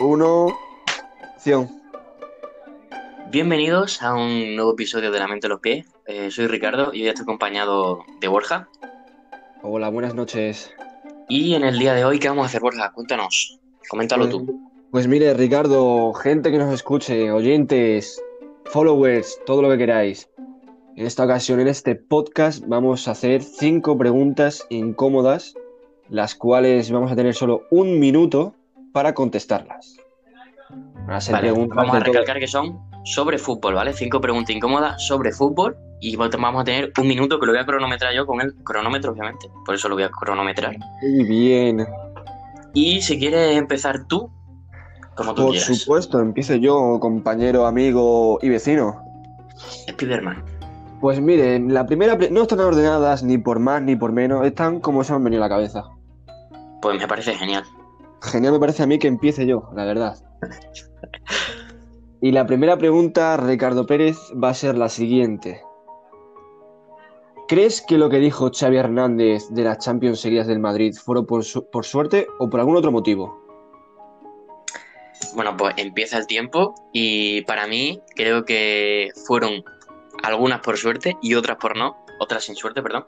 uno, acción. Bienvenidos a un nuevo episodio de La Mente de los Pies. Eh, soy Ricardo y hoy estoy acompañado de Borja. Hola, buenas noches. Y en el día de hoy, ¿qué vamos a hacer, Borja? Cuéntanos, coméntalo Pues- tú. Pues mire, Ricardo, gente que nos escuche, oyentes, followers, todo lo que queráis. En esta ocasión, en este podcast, vamos a hacer cinco preguntas incómodas, las cuales vamos a tener solo un minuto para contestarlas. Van a ser Vale, preguntas vamos a todo- recalcar que son sobre fútbol, ¿vale? Cinco preguntas incómodas sobre fútbol y vamos a tener un minuto que lo voy a cronometrar yo con el cronómetro, obviamente. Por eso lo voy a cronometrar. Muy bien. Y si quieres empezar tú, como tú Por quieras. supuesto, empiezo yo, compañero, amigo y vecino. Spiderman. Pues mire, la primera no están ordenadas ni por más ni por menos, están como se me han venido a la cabeza. Pues me parece genial. Genial me parece a mí que empiece yo, la verdad. Y la primera pregunta, Ricardo Pérez, va a ser la siguiente. ¿Crees que lo que dijo Xavi Hernández de las Champions seguidas del Madrid fueron por, por suerte o por algún otro motivo? Bueno, pues empieza el tiempo y para mí creo que fueron algunas por suerte y otras por no, otras sin suerte, perdón.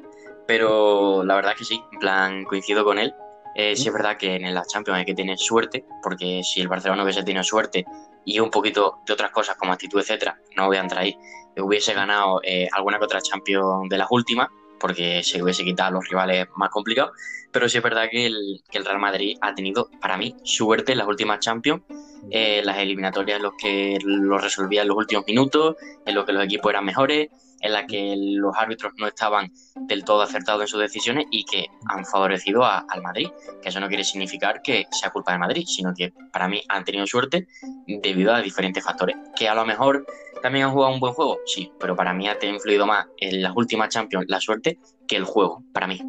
Pero la verdad es que sí, en plan coincido con él. Eh, es verdad que en la Champions hay que tener suerte, porque si el Barcelona hubiese tenido suerte y un poquito de otras cosas como actitud, etcétera, no voy a entrar ahí, hubiese ganado eh, alguna que otra Champions de las últimas, porque se hubiese quitado a los rivales más complicados. Pero sí es verdad que el, Real Madrid ha tenido, para mí, suerte en las últimas Champions. Eh, las eliminatorias en los que lo resolvían en los últimos minutos, en los que los equipos eran mejores, en las que los árbitros no estaban del todo acertados en sus decisiones y que han favorecido a- al Madrid. Que eso no quiere significar que sea culpa del Madrid, sino que para mí han tenido suerte debido a diferentes factores. Que a lo mejor también han jugado un buen juego, sí, pero para mí ha influido más en las últimas Champions la suerte que el juego, para mí.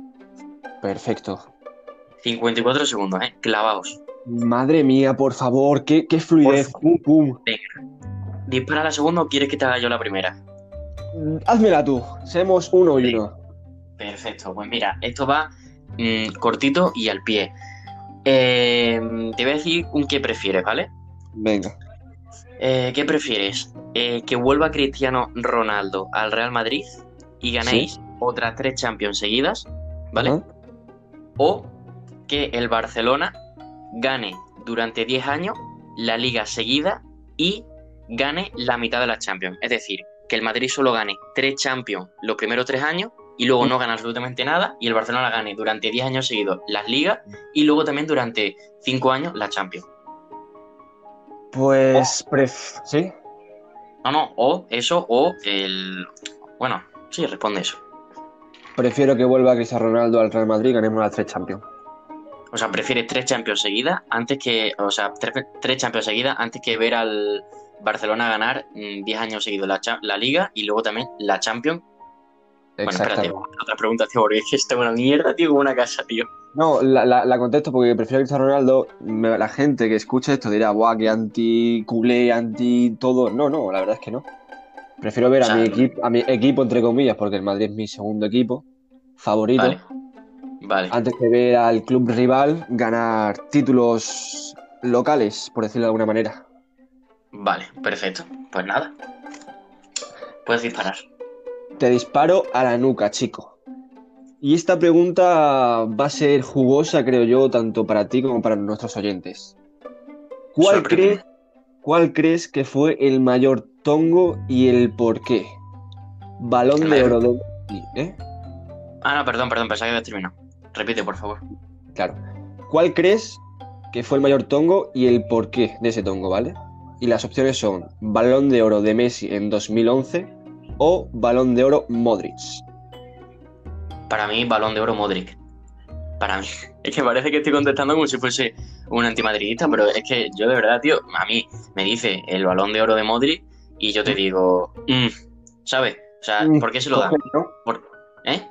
Perfecto. 54 segundos, ¿eh? Clavaos. Madre mía, por favor, qué, qué fluidez. Por Pum, pum. ¿Dispara la segunda o quieres que te haga yo la primera? Házmela tú, seamos uno y uno. Perfecto, pues mira, esto va mm, cortito y al pie. Eh, te voy a decir un qué prefieres, ¿vale? Venga. Eh, ¿Qué prefieres? Eh, ¿Que vuelva Cristiano Ronaldo al Real Madrid y ganéis otras tres Champions seguidas, ¿vale? O que el Barcelona gane durante 10 años la liga seguida y gane la mitad de las Champions. Es decir, que el Madrid solo gane tres Champions los primeros tres años y luego no gana absolutamente nada y el Barcelona gane durante 10 años seguidos las ligas y luego también durante 5 años la Champions. Pues, pref... ¿sí? No, no, o eso o el... Bueno, sí, responde eso. Prefiero que vuelva Cristiano Ronaldo al Real Madrid y ganemos las tres Champions. O sea, prefieres tres Champions seguidas antes que... O sea, tres, tres Champions seguidas antes que ver al Barcelona ganar mm, 10 años seguidos la, la Liga y luego también la Champions. Bueno, espérate, otra pregunta, tío, porque es que esto es una mierda, tío, como una casa, tío. No, la, la, la contesto porque prefiero a Cristiano Ronaldo. La gente que escuche esto dirá, guau, que anti culé, anti todo. No, no, la verdad es que no. Prefiero ver O sea, a mi equipo, a mi equipo entre comillas, porque el Madrid es mi segundo equipo favorito, Vale. Vale. antes que ver al club rival ganar títulos locales, por decirlo de alguna manera. Vale, perfecto. Pues nada. Puedes disparar. Te disparo a la nuca, chico. Y esta pregunta va a ser jugosa, creo yo, tanto para ti como para nuestros oyentes. ¿Cuál ¿Cuál crees que fue el mayor tongo y el por qué? Balón de oro de ¿eh? Ah, no, perdón, perdón, pensaba que habías terminado. Repite, por favor. Claro. ¿Cuál crees que fue el mayor tongo y el por qué de ese tongo, ¿vale? Y las opciones son Balón de oro de Messi en 2011 o Balón de oro Modric. Para mí, balón de oro Modric. Para mí. Es que parece que estoy contestando como si fuese un antimadridista, pero es que yo de verdad, tío, a mí me dice el balón de oro de Modric y yo te digo, mm, ¿sabes? O sea, Mm, ¿por qué se lo dan? Por- ¿Eh?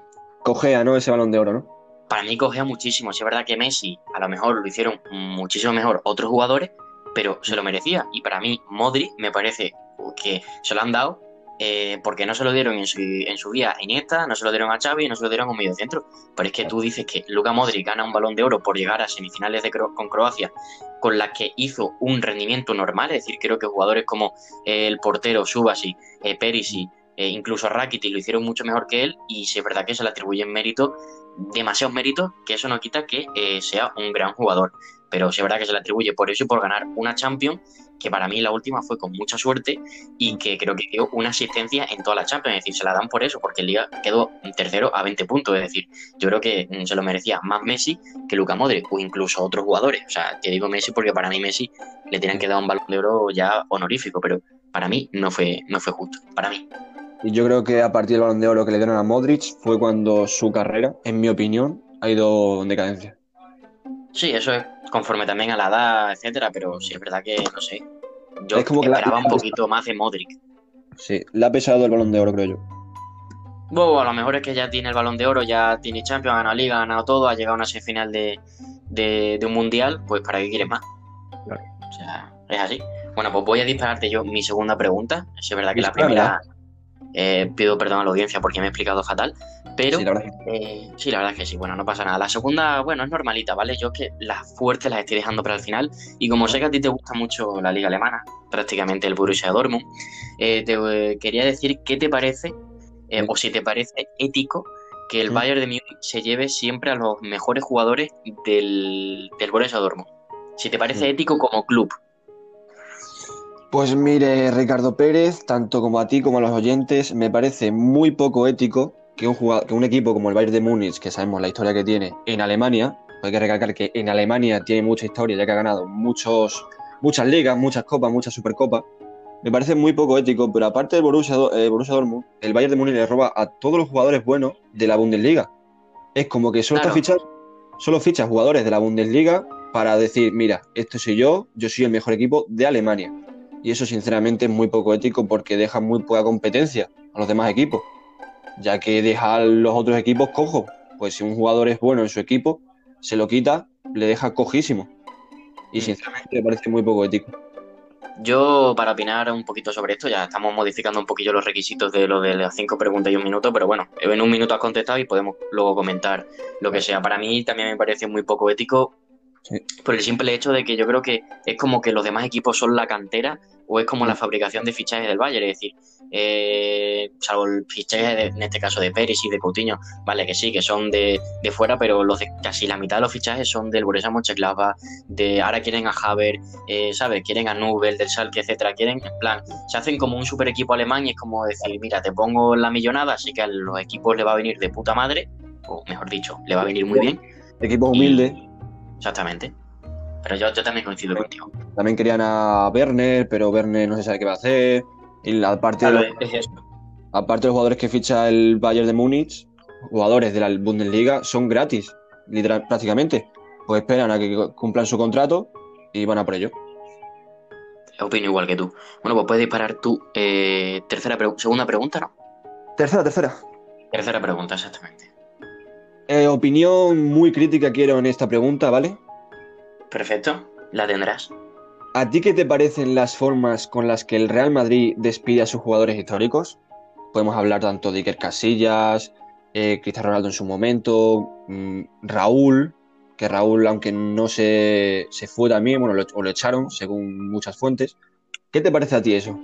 Cogea, ¿no? Ese balón de oro, ¿no? Para mí cogea muchísimo. Si es verdad que Messi a lo mejor lo hicieron muchísimo mejor otros jugadores, pero se lo merecía. Y para mí, Modric me parece que se lo han dado eh, porque no se lo dieron en su, en su día a Iniesta, no se lo dieron a Xavi y no se lo dieron a un medio centro. Pero es que tú dices que Luka Modric gana un balón de oro por llegar a semifinales de con Croacia, con las que hizo un rendimiento normal, es decir, creo que jugadores como el portero Subasi, eh, Perisi, eh, incluso Rakitic lo hicieron mucho mejor que él y si es verdad que se le atribuyen mérito, demasiados méritos, que eso no quita que eh, sea un gran jugador. Pero es verdad que se le atribuye por eso y por ganar una Champions, que para mí la última fue con mucha suerte y que creo que dio una asistencia en toda la Champions. Es decir, se la dan por eso, porque el Liga quedó tercero a 20 puntos. Es decir, yo creo que mm, se lo merecía más Messi que Luca Modric o incluso otros jugadores. O sea, te digo Messi porque para mí Messi le tenían que dar un balón de oro ya honorífico, pero para mí no fue, no fue justo. Para mí. Y yo creo que a partir del balón de oro que le dieron a Modric fue cuando su carrera, en mi opinión, ha ido en decadencia. Sí, eso es conforme también a la edad, etcétera, pero sí es verdad que, no sé, yo esperaba un poquito más de Modric. Sí, le ha pesado el balón de oro, creo yo. Bueno, a lo mejor es que ya tiene el balón de oro, ya tiene Champions, ha ganado Liga, ha ganado todo, ha llegado a una semifinal de, de, un Mundial, pues ¿para qué quieres más? Claro. O sea, es así. Bueno, pues voy a dispararte yo mi segunda pregunta. Es verdad que la primera eh, pido perdón a la audiencia porque me he explicado fatal, pero sí la, verdad eh, sí, la verdad es que sí, bueno, no pasa nada. La segunda, bueno, es normalita, ¿vale? Yo es que las fuertes las estoy dejando para el final. Y como sé que a ti te gusta mucho la liga alemana, prácticamente el Borussia Dortmund, eh, te quería decir qué te parece o si te parece ético que el Bayern de Múnich se lleve siempre a los mejores jugadores del, del Borussia Dortmund. Si te parece ético como club, pues mire, Ricardo Pérez, tanto como a ti como a los oyentes, me parece muy poco ético que un, que un equipo como el Bayern de Múnich, que sabemos la historia que tiene en Alemania, hay que recalcar que en Alemania tiene mucha historia, ya que ha ganado muchos, muchas ligas, muchas copas, muchas supercopas, me parece muy poco ético, pero aparte del Borussia, eh, Borussia Dortmund, el Bayern de Múnich le roba a todos los jugadores buenos de la Bundesliga. Es como que solo, ficha, solo ficha jugadores de la Bundesliga para decir, mira, esto soy yo, yo soy el mejor equipo de Alemania y eso sinceramente es muy poco ético porque deja muy poca competencia a los demás equipos, ya que deja a los otros equipos cojos. Pues si un jugador es bueno en su equipo, se lo quita, le deja cojísimo. Y mm. sinceramente me parece muy poco ético. Yo, para opinar un poquito sobre esto, ya estamos modificando un poquito los requisitos de lo de las cinco preguntas y un minuto, pero bueno, en un minuto has contestado y podemos luego comentar lo que sea. Para mí también me parece muy poco ético por el simple hecho de que yo creo que es como que los demás equipos son la cantera o es como la mm. fabricación de fichajes del Bayern, es decir, eh, salvo el fichaje en este caso de Pérez y de Coutinho, vale, que sí, que son de, fuera, pero los de, casi la mitad de los fichajes son del Borussia Mönchengladbach, de ahora quieren a Haber, eh, ¿sabes? Quieren a Nubel, del Schalke, etcétera, quieren, en plan, se hacen como un super equipo alemán y es como decir, mira, te pongo la millonada, así que a los equipos le va a venir de puta madre, o mejor dicho, le va a venir muy bien. Equipos humildes. Exactamente. Pero yo, yo también coincido contigo. También querían a Werner, pero Werner no se sabe qué va a hacer. Y aparte, de los, aparte de los jugadores que ficha el Bayern de Múnich, jugadores de la Bundesliga son gratis, literal, prácticamente. Pues esperan a que cumplan su contrato y van a por ello. Opino igual que tú. Bueno, pues puedes disparar tu eh, tercera segunda pregunta, ¿no? Tercera, tercera. Tercera pregunta, exactamente. Eh, opinión muy crítica quiero en esta pregunta, ¿vale? Perfecto, la tendrás. ¿A ti qué te parecen las formas con las que el Real Madrid despide a sus jugadores históricos? Podemos hablar tanto de Iker Casillas, eh, Cristiano Ronaldo en su momento, mm, Raúl, que Raúl, aunque no se, se fue también, bueno, o lo echaron, según muchas fuentes. ¿Qué te parece a ti eso?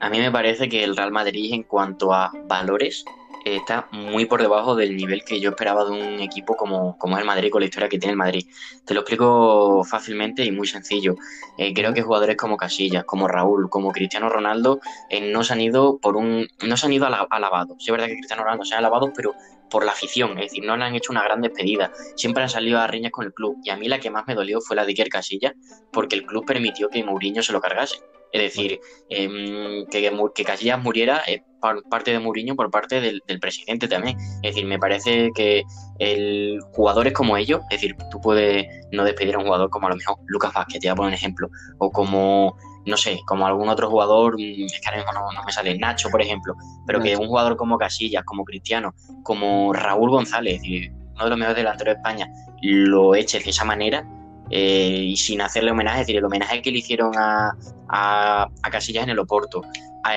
A mí me parece que el Real Madrid, en cuanto a valores, está muy por debajo del nivel que yo esperaba de un equipo como, como es el Madrid, con la historia que tiene el Madrid. Te lo explico fácilmente y muy sencillo. Eh, creo que jugadores como Casillas, como Raúl, como Cristiano Ronaldo, eh, no se han ido por un. no se han ido alabados. Sí, es verdad que Cristiano Ronaldo se ha alabado, pero por la afición, es decir, no le han hecho una gran despedida, siempre han salido a riñas con el club y a mí la que más me dolió fue la de Iker Casillas porque el club permitió que Mourinho se lo cargase. Es decir, em, que, que, Casillas muriera eh, por parte de Mourinho, por parte del, presidente también. Es decir, me parece que el jugadores como ellos, es decir, tú puedes no despedir a un jugador como a lo mejor Lucas Vázquez, te voy a poner un ejemplo, o como, no sé, como algún otro jugador, mm, es que ahora mismo no, me sale, Nacho, por ejemplo, pero que un jugador como Casillas, como Cristiano, como Raúl González, uno de los mejores delanteros de España, lo eche de esa manera, eh, y sin hacerle homenaje, es decir, el homenaje que le hicieron a, a, Casillas en el Oporto, a,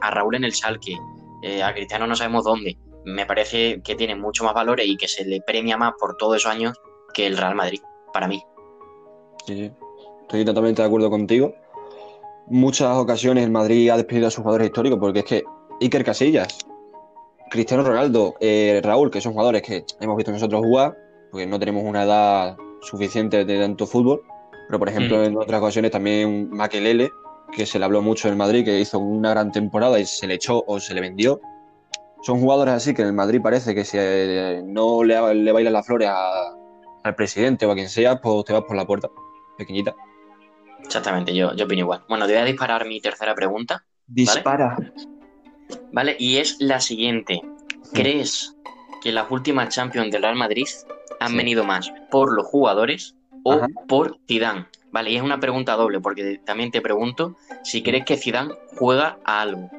a Raúl en el Salque, eh, a Cristiano no sabemos dónde. Me parece que tiene mucho más valores y que se le premia más por todos esos años que el Real Madrid, para mí. Sí, estoy totalmente de acuerdo contigo. Muchas ocasiones el Madrid ha despedido a sus jugadores históricos porque es que Iker Casillas, Cristiano Ronaldo, eh, Raúl, que son jugadores que hemos visto nosotros jugar, porque no tenemos una edad suficiente de tanto fútbol, pero por ejemplo Mm. en otras ocasiones también Makelele, que se le habló mucho en Madrid, que hizo una gran temporada y se le echó o se le vendió. Son jugadores así que en el Madrid parece que si eh, no le, le bailan las flores a- al presidente o a quien sea, pues te vas por la puerta, pequeñita. Exactamente, yo, yo opino igual. Bueno, te voy a disparar mi tercera pregunta, Dispara. ¿vale? Y es la siguiente. ¿Crees que las últimas Champions del Real Madrid han Sí. venido más por los jugadores o Ajá. por Zidane? Vale, y es una pregunta doble, porque también te pregunto si crees que Zidane juega a algo.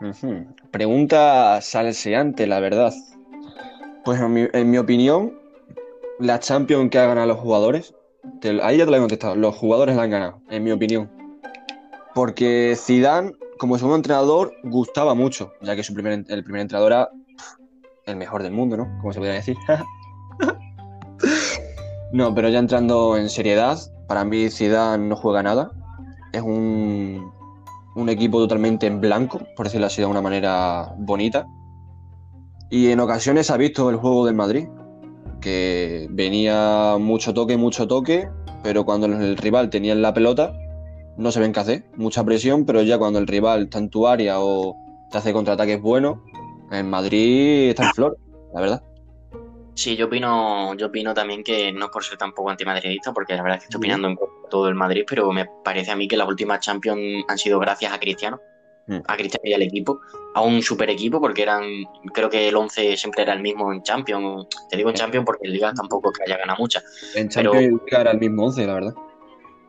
Ujú. Pregunta salseante, la verdad. Pues en mi, opinión, la Champions que ha ganado los jugadores, ahí ya te lo he contestado, los jugadores la han ganado, en mi opinión. Porque Zidane, como segundo entrenador, gustaba mucho, ya que su primer, el primer entrenador era el mejor del mundo, ¿no? Como se podría decir. No, pero ya entrando en seriedad, para mí Zidane no juega nada. Es un, equipo totalmente en blanco, por decirlo así de una manera bonita. Y en ocasiones ha visto el juego del Madrid, que venía mucho toque, mucho toque, pero cuando el rival tenía la pelota, no se ven qué hacer. Mucha presión, pero ya cuando el rival está en tu área o te hace contraataques buenos, en Madrid está en flor, la verdad. Sí, yo opino, yo opino también que no es por ser tampoco antimadridista, porque la verdad es que estoy opinando en todo el Madrid, pero me parece a mí que las últimas Champions han sido gracias a Cristiano, Mm. a Cristiano y al equipo, a un super equipo, porque eran, creo que el 11 siempre era el mismo en Champions. Te digo en Champions porque en Liga tampoco es que haya ganado muchas. En Pero- Champions era el mismo 11, la verdad.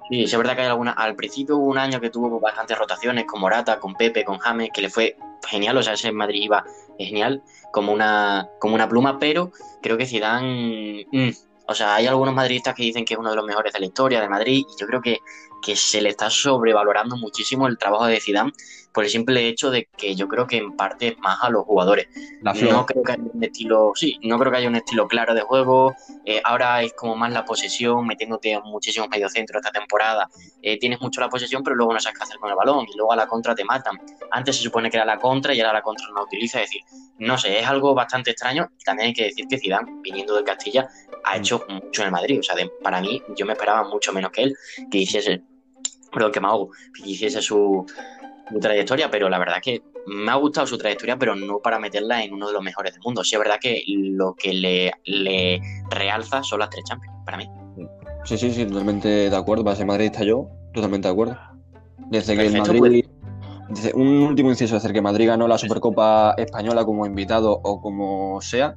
Sí, es verdad que hay alguna. Al principio hubo un año que tuvo bastantes rotaciones con Morata, con Pepe, con James, que le fue genial. O sea, ese Madrid iba genial, como una, como una pluma, pero creo que Zidane. mm, o sea, hay algunos madridistas que dicen que es uno de los mejores de la historia de Madrid, y yo creo que, que se le está sobrevalorando muchísimo el trabajo de Zidane por el simple hecho de que yo creo que en parte es más a los jugadores. La. No creo que haya un estilo, sí, no creo que haya un estilo claro de juego. Eh, ahora es como más la posesión, metiéndote en muchísimos mediocentros esta temporada. Eh, tienes mucho la posesión, pero luego no sabes qué hacer con el balón y luego a la contra te matan. Antes se supone que era la contra y ahora la contra no la utiliza. Es decir, no sé, es algo bastante extraño. También hay que decir que Zidane, viniendo del Castilla, ha hecho mucho en el Madrid. O sea, de- para mí, yo me esperaba mucho menos que él, que hiciese, perdón, que me ahogo, que hiciese su, su trayectoria, pero la verdad que me ha gustado su trayectoria, pero no para meterla en uno de los mejores del mundo. Sí, es verdad que lo que le, le realza son las tres Champions, para mí. Sí, sí, sí, totalmente de acuerdo. Para ser madridista yo, totalmente de acuerdo. Desde que el Madrid. desde- un último inciso, desde que Madrid ganó la Supercopa Española como invitado o como sea,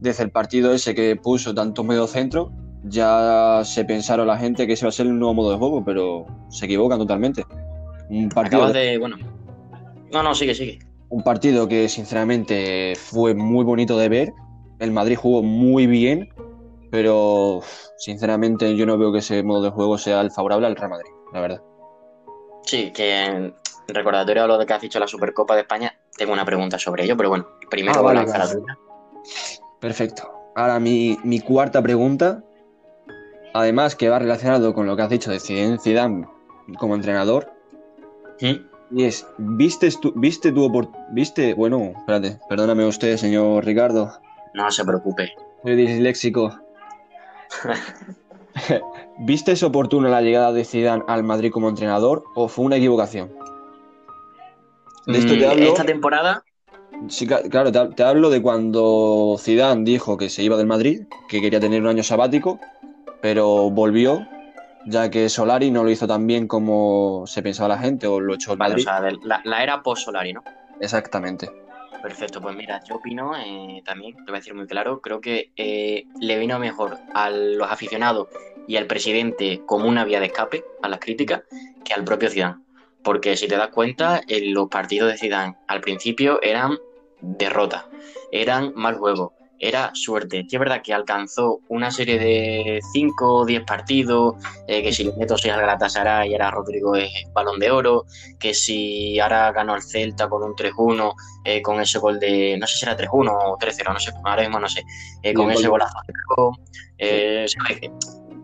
desde el partido ese que puso tantos mediocentros, ya se pensaron la gente que ese va a ser el nuevo modo de juego, pero se equivocan totalmente. Un partido, Acabas de. Bueno. No, no, sigue, sigue. un partido que sinceramente fue muy bonito de ver. El Madrid jugó muy bien, pero sinceramente yo no veo que ese modo de juego sea el favorable al Real Madrid, la verdad. Sí, que recordatorio a lo de que has dicho la Supercopa de España, tengo una pregunta sobre ello, pero bueno, primero Ah, voy a lanzar vale. Perfecto. Ahora mi, mi cuarta pregunta, además que va relacionado con lo que has dicho de Zidane como entrenador, ¿Mm? y es, ¿viste tu, viste tu opor- viste, bueno, espérate, perdóname usted, señor Ricardo, No se preocupe. soy disléxico. ¿Viste es oportuna la llegada de Zidane al Madrid como entrenador o fue una equivocación? De esto te Mm, hablo, Esta temporada, sí, claro, te, te hablo de cuando Zidane dijo que se iba del Madrid, que quería tener un año sabático, pero volvió, ya que Solari no lo hizo tan bien como se pensaba la gente o lo echó el vale, o sea, de- la, la era post-Solari, ¿no? Exactamente. Perfecto, pues mira, yo opino eh, también, te voy a decir muy claro, creo que eh, le vino mejor a los aficionados y al presidente como una vía de escape a las críticas que al propio Zidane. Porque si te das cuenta, en los partidos de Zidane al principio eran derrotas, eran mal juego, era suerte. Sí es verdad que alcanzó una serie de 5 o 10 partidos, eh, que si le meto 6 al Galatasaray y era Rodrigo es balón de oro, que si ahora ganó el Celta con un 3-1, eh, con ese gol de, no sé si era 3-1 o 3-0, no sé, ahora mismo no sé, eh, con ese golazo de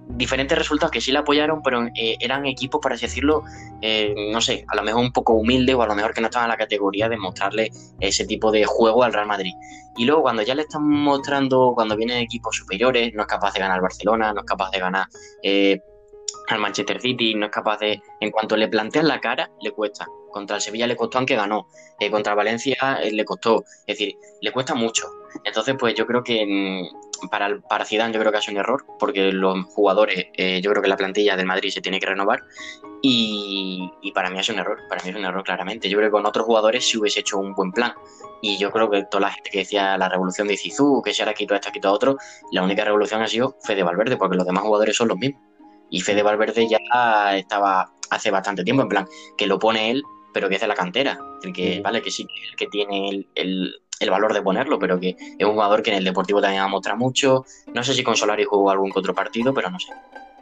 diferentes resultados que sí le apoyaron, pero eh, eran equipos, por así decirlo, eh, no sé, a lo mejor un poco humildes o a lo mejor que no estaban en la categoría de mostrarle ese tipo de juego al Real Madrid. Y luego cuando ya le están mostrando, cuando vienen equipos superiores, no es capaz de ganar Barcelona, no es capaz de ganar eh, al Manchester City, no es capaz de, en cuanto le plantean la cara, le cuesta. Contra el Sevilla le costó aunque ganó, contra Valencia le costó, es decir, le cuesta mucho. Entonces, pues yo creo que mm, para, para Zidane yo creo que es un error, porque los jugadores, eh, yo creo que la plantilla del Madrid se tiene que renovar y, para mí es un error, para mí es un error claramente. Yo creo que con otros jugadores sí hubiese hecho un buen plan. Y yo creo que toda la gente que decía la revolución de Zizou, que se ahora quitó esto, quitó otro, la única revolución ha sido Fede Valverde, porque los demás jugadores son los mismos. Y Fede Valverde ya estaba hace bastante tiempo, en plan, que lo pone él, pero que hace la cantera. Es que, vale, que sí, que tiene el el valor de ponerlo, pero que es un jugador que en el Deportivo también ha mostrado mucho. No sé si con Solari jugó algún otro partido, pero no sé.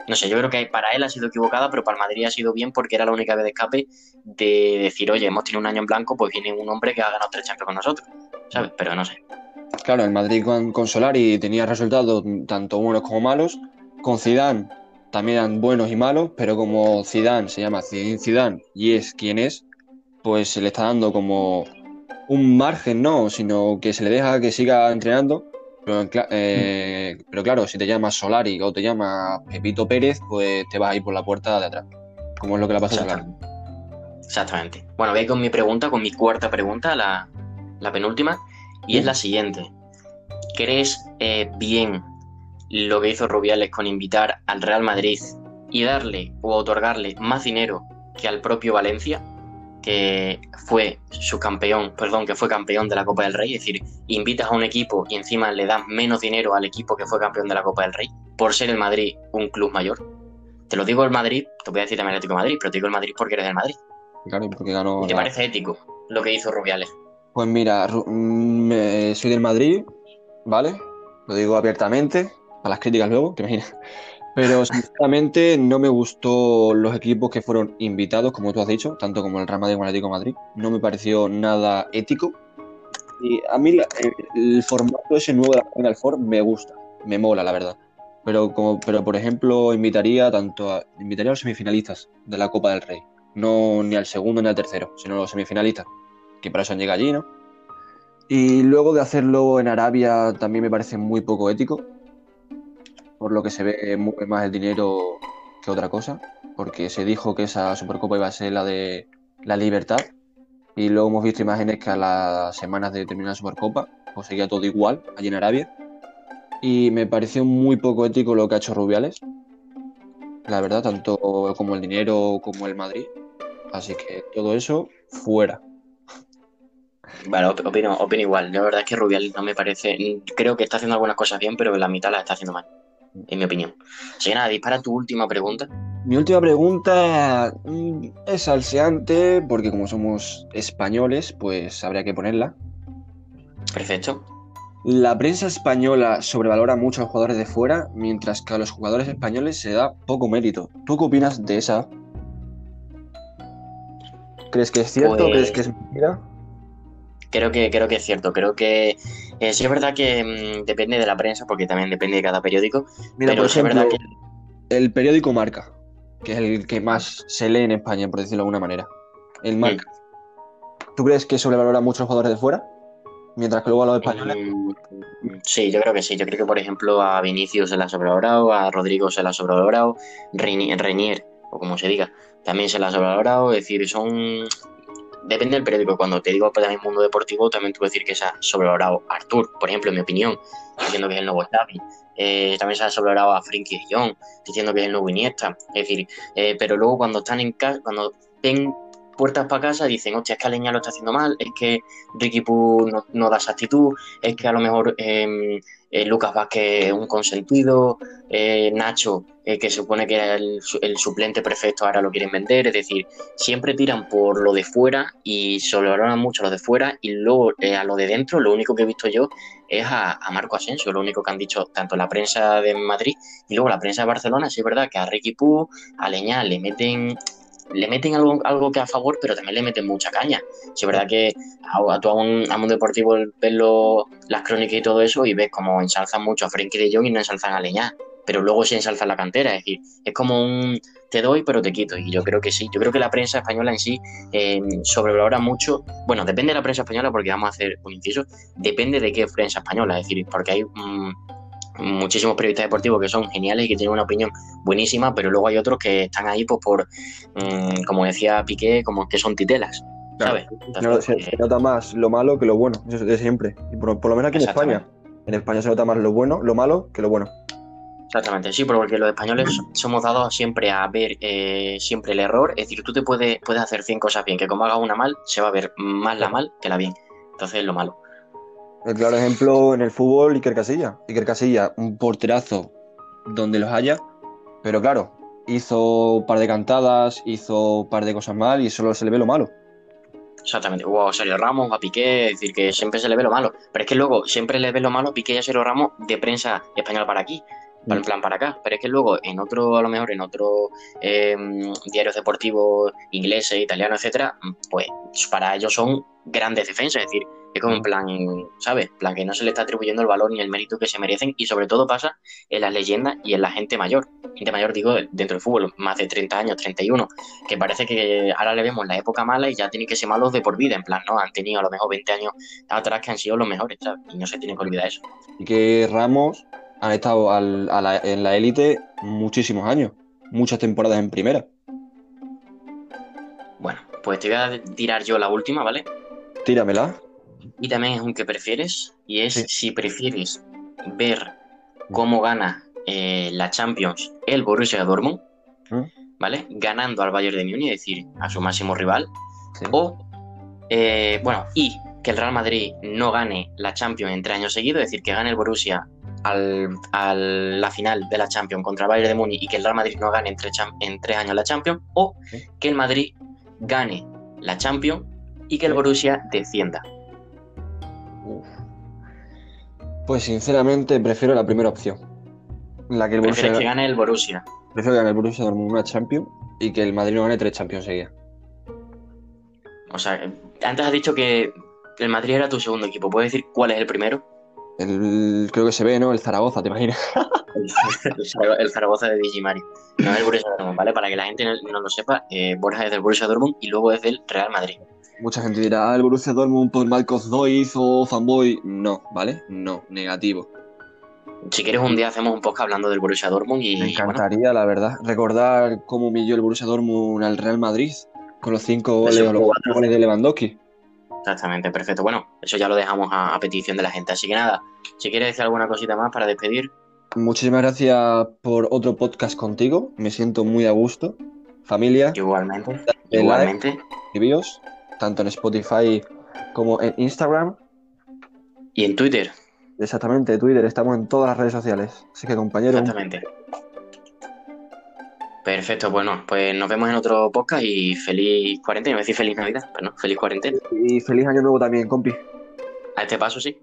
No sé, yo creo que para él ha sido equivocada, pero para el Madrid ha sido bien porque era la única vez de escape de decir, oye, hemos tenido un año en blanco, pues viene un hombre que ha ganado tres Champions con nosotros, ¿sabes? Pero no sé. Claro, el Madrid con, con Solari tenía resultados tanto buenos como malos. Con Zidane también eran buenos y malos, pero como Zidane se llama Zidane y es quien es, pues se le está dando como un margen, no, sino que se le deja que siga entrenando. Pero, eh, pero claro, si te llamas Solari o te llamas Pepito Pérez, pues te vas a ir por la puerta de atrás, como es lo que le pasa a Solari. Exactamente. Bueno, voy con mi pregunta, con mi cuarta pregunta, la, penúltima, y es la siguiente. ¿Crees eh, bien lo que hizo Rubiales con invitar al Real Madrid y darle o otorgarle más dinero que al propio Valencia? Que fue su campeón, perdón, que fue campeón de la Copa del Rey, es decir, invitas a un equipo y encima le das menos dinero al equipo que fue campeón de la Copa del Rey, por ser el Madrid un club mayor. Te lo digo el Madrid, te voy a decir también Atlético de Madrid, pero te digo el Madrid porque eres del Madrid. Claro, porque ganó. ¿Te parece ético lo que hizo Rubiales? Pues mira, mm, soy del Madrid, ¿vale? Lo digo abiertamente, a las críticas luego, te imaginas. Pero sinceramente no me gustó los equipos que fueron invitados, como tú has dicho, tanto como el Real Madrid como el Atlético Madrid. No me pareció nada ético. Y a mí el, formato ese nuevo de la Final Four me gusta, me mola, la verdad. Pero, como, pero por ejemplo, invitaría tanto invitaría a los semifinalistas de la Copa del Rey. No ni al segundo ni al tercero, sino a los semifinalistas, que para eso han llegado allí, ¿no? Y luego de hacerlo en Arabia también me parece muy poco ético por lo que se ve más el dinero que otra cosa, porque se dijo que esa Supercopa iba a ser la de la libertad y luego hemos visto imágenes que a las semanas de terminar la Supercopa pues seguía todo igual allí en Arabia y me pareció muy poco ético lo que ha hecho Rubiales, la verdad, tanto como el dinero como el Madrid, así que todo eso fuera. Bueno, opino, igual. La verdad es que Rubiales no me parece. Creo que está haciendo algunas cosas bien, pero la mitad la está haciendo mal en mi opinión. Así que nada, dispara tu última pregunta. Mi última pregunta mm, es salseante, porque como somos españoles, pues habría que ponerla. Perfecto. La prensa española sobrevalora mucho a los jugadores de fuera, mientras que a los jugadores españoles se da poco mérito. ¿Tú qué opinas de esa? ¿Crees que es cierto? ¿Crees que es pues mentira? Creo que, creo que es cierto. Creo que eh, sí es verdad que mm, depende de la prensa, porque también depende de cada periódico. Mira, pero es verdad que... el periódico Marca, que es el que más se lee en España, por decirlo de alguna manera. El Marca. ¿Tú crees que sobrevalora mucho a los jugadores de fuera? Mientras que luego a los españoles. Mm, sí, yo creo que sí. Yo creo que, por ejemplo, a Vinicius se la ha sobrevalorado, a Rodrigo se la ha sobrevalorado, Reinier, o como se diga, también se la ha sobrevalorado. Es decir, son depende del periódico. Cuando te digo también mundo deportivo, también te puedo decir que se ha sobrevalorado a Artur, por ejemplo, en mi opinión, diciendo que es el nuevo Xavi. Eh, también se ha sobrevalorado a de Jong, diciendo que es el nuevo Iniesta. Es decir, eh, pero luego cuando están en casa, cuando ven puertas para casa dicen, hostia, es que Aleñá lo está haciendo mal, es que Ricky Poo no, no da esa actitud, es que a lo mejor eh, eh, Lucas Vázquez un consentido, eh, Nacho, eh, que se supone que era el, el, suplente perfecto, ahora lo quieren vender, es decir, siempre tiran por lo de fuera y valoran mucho lo de fuera y luego eh, a lo de dentro, lo único que he visto yo es a, a, Marco Asensio, lo único que han dicho tanto la prensa de Madrid y luego la prensa de Barcelona, sí es verdad que a Ricky Poo, a Leñá le meten le meten algo, algo que a favor, pero también le meten mucha caña. Si es verdad que a, tú a un, a un deportivo ves lo, las crónicas y todo eso y ves como ensalzan mucho a Frenkie de Jong y no ensalzan a Leñá, pero luego sí ensalzan la cantera. Es decir, es como un te doy pero te quito. Y yo creo que sí. Yo creo que la prensa española en sí eh, sobrevalora mucho. Bueno, depende de la prensa española porque vamos a hacer un inciso. Depende de qué prensa española. Es decir, porque hay... Mmm, muchísimos periodistas deportivos que son geniales y que tienen una opinión buenísima, pero luego hay otros que están ahí pues por, mmm, como decía Piqué, como que son titelas. ¿sabes? Entonces, se, eh, se, nota más lo malo que lo bueno, eso de siempre. Y por, por lo menos aquí en España. En España se nota más lo bueno, lo malo que lo bueno. Exactamente, sí, porque los españoles somos dados siempre a ver eh, siempre el error. Es decir, tú te puedes, puedes hacer 100 cosas bien, que como hagas una mal, se va a ver más la mal que la bien. Entonces es lo malo. El claro ejemplo en el fútbol, Iker Casilla. Iker Casilla, un porterazo donde los haya, pero claro, hizo un par de cantadas, hizo un par de cosas mal y solo se le ve lo malo. Exactamente, hubo a Sergio Ramos, a Piqué, es decir, que siempre se le ve lo malo. Pero es que luego siempre le ve lo malo a Piqué y a Sergio Ramos de prensa española para aquí, para en plan para acá. Pero es que luego en otro, a lo mejor en otro eh, diarios deportivos ingleses, italianos, etcétera, pues para ellos son grandes defensas, es decir, es como en plan, ¿sabes? En plan que no se le está atribuyendo el valor ni el mérito que se merecen y sobre todo pasa en las leyendas y en la gente mayor. Gente mayor, digo, dentro del fútbol, más de 30 años, 31, que parece que ahora le vemos la época mala y ya tienen que ser malos de por vida, en plan, ¿no? Han tenido a lo mejor 20 años atrás que han sido los mejores, ¿sabes? Y no se tienen que olvidar eso. Y que Ramos han estado al, a la, en la élite muchísimos años, muchas temporadas en primera. Bueno, pues te voy a tirar yo la última, ¿vale? Tíramela. Y también es un que prefieres, y es sí. si prefieres ver cómo gana eh, la Champions el Borussia Dortmund, ¿Mm? ¿vale? Ganando al Bayern de Múnich, es decir, a su máximo rival, sí. o, eh, bueno, y que el Real Madrid no gane la Champions en tres años seguidos, es decir, que gane el Borussia al, a la final de la Champions contra el Bayern de Múnich y que el Real Madrid no gane en tres, en tres años la Champions, o sí. que el Madrid gane la Champions y que el Borussia descienda. Pues sinceramente prefiero la primera opción. La que el Borussia que gane el Borussia. Prefiero que gane el Borussia Dortmund una Champions y que el Madrid no gane tres Champions seguidas. O sea, antes has dicho que el Madrid era tu segundo equipo. ¿Puedes decir cuál es el primero? El, creo que se ve, ¿no? El Zaragoza, ¿te imaginas? el Zaragoza de Digimari. No es el Borussia Dortmund, ¿vale? Para que la gente no, no lo sepa, eh, Borja es del Borussia Dortmund y luego es del Real Madrid. Mucha gente dirá, ah, el Borussia Dortmund por Marcos Doiz o fanboy. No, ¿vale? No, negativo. Si quieres un día hacemos un podcast hablando del Borussia Dortmund y... Me encantaría, bueno. la verdad, recordar cómo humilló el Borussia Dortmund al Real Madrid con los cinco goles o los cuatro goles de Lewandowski. Exactamente, perfecto. Bueno, eso ya lo dejamos a, a, petición de la gente. Así que nada, si quieres decir alguna cosita más para despedir. Muchísimas gracias por otro podcast contigo. Me siento muy a gusto. Familia. Igualmente. Igualmente. Like, tanto en Spotify como en Instagram. Y en Twitter. Exactamente, Twitter. Estamos en todas las redes sociales. Así que, compañero. Exactamente. Perfecto, bueno, pues nos vemos en otro podcast y feliz cuarentena. Me decir feliz Navidad, pero no, feliz cuarentena. Y feliz año nuevo también, compi. A este paso sí.